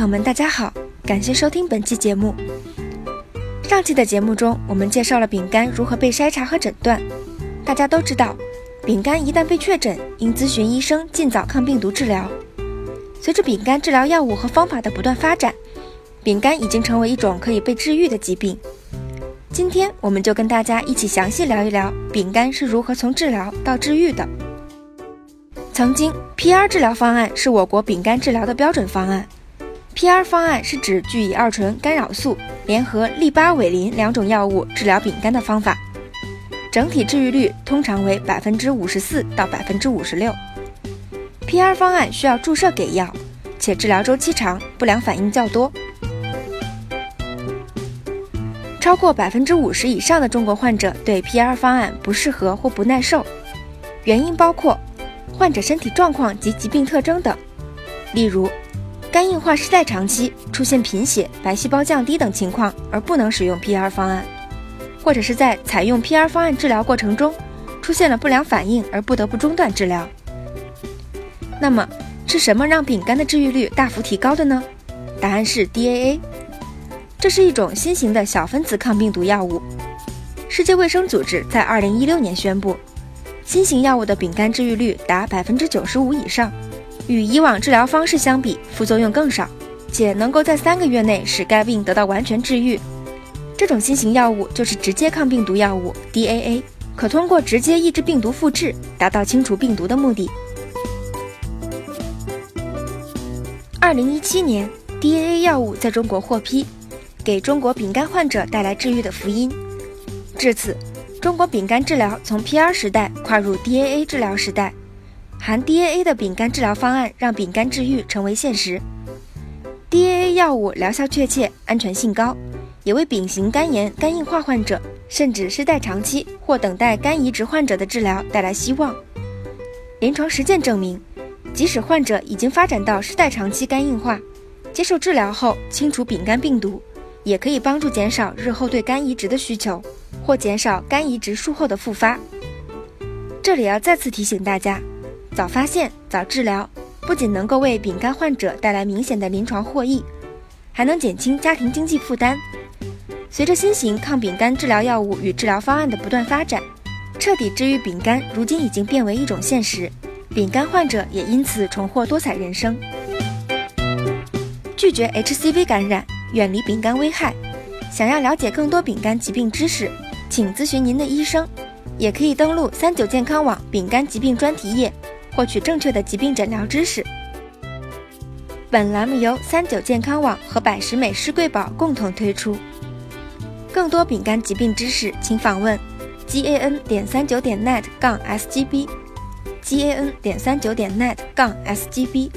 朋友们，大家好，感谢收听本期节目。上期的节目中，我们介绍了饼干如何被筛查和诊断。大家都知道，饼干一旦被确诊，应咨询医生，尽早抗病毒治疗。随着饼干治疗药物和方法的不断发展，饼干已经成为一种可以被治愈的疾病。今天，我们就跟大家一起详细聊一聊饼干是如何从治疗到治愈的。曾经，PR 治疗方案是我国饼干治疗的标准方案。PR 方案是指聚乙二醇干扰素联合利巴韦林两种药物治疗丙肝的方法，整体治愈率通常为百分之五十四到百分之五十六。PR 方案需要注射给药，且治疗周期长，不良反应较多。超过百分之五十以上的中国患者对 PR 方案不适合或不耐受，原因包括。患者身体状况及疾病特征等，例如肝硬化失代长期，出现贫血、白细胞降低等情况而不能使用 PR 方案，或者是在采用 PR 方案治疗过程中出现了不良反应而不得不中断治疗。那么是什么让丙肝的治愈率大幅提高的呢？答案是 DAA，这是一种新型的小分子抗病毒药物。世界卫生组织在2016年宣布。新型药物的丙肝治愈率达百分之九十五以上，与以往治疗方式相比，副作用更少，且能够在三个月内使该病得到完全治愈。这种新型药物就是直接抗病毒药物 DAA，可通过直接抑制病毒复制，达到清除病毒的目的。二零一七年，DAA 药物在中国获批，给中国丙肝患者带来治愈的福音。至此。中国丙肝治疗从 PR 时代跨入 DAA 治疗时代，含 DAA 的饼干治疗方案让饼干治愈成为现实。DAA 药物疗效确切，安全性高，也为丙型肝炎、肝硬化患者，甚至是代长期或等待肝移植患者的治疗带来希望。临床实践证明，即使患者已经发展到失代长期肝硬化，接受治疗后清除丙肝病毒，也可以帮助减少日后对肝移植的需求。或减少肝移植术后的复发。这里要再次提醒大家，早发现、早治疗，不仅能够为丙肝患者带来明显的临床获益，还能减轻家庭经济负担。随着新型抗丙肝治疗药物与治疗方案的不断发展，彻底治愈丙肝如今已经变为一种现实，丙肝患者也因此重获多彩人生。拒绝 HCV 感染，远离丙肝危害。想要了解更多丙肝疾病知识。请咨询您的医生，也可以登录三九健康网丙肝疾病专题页，获取正确的疾病诊疗知识。本栏目由三九健康网和百时美诗贵宝共同推出。更多饼干疾病知识，请访问 g a n 点三九点 net 杠 s g b，g a n 点三九点 net 杠 s g b。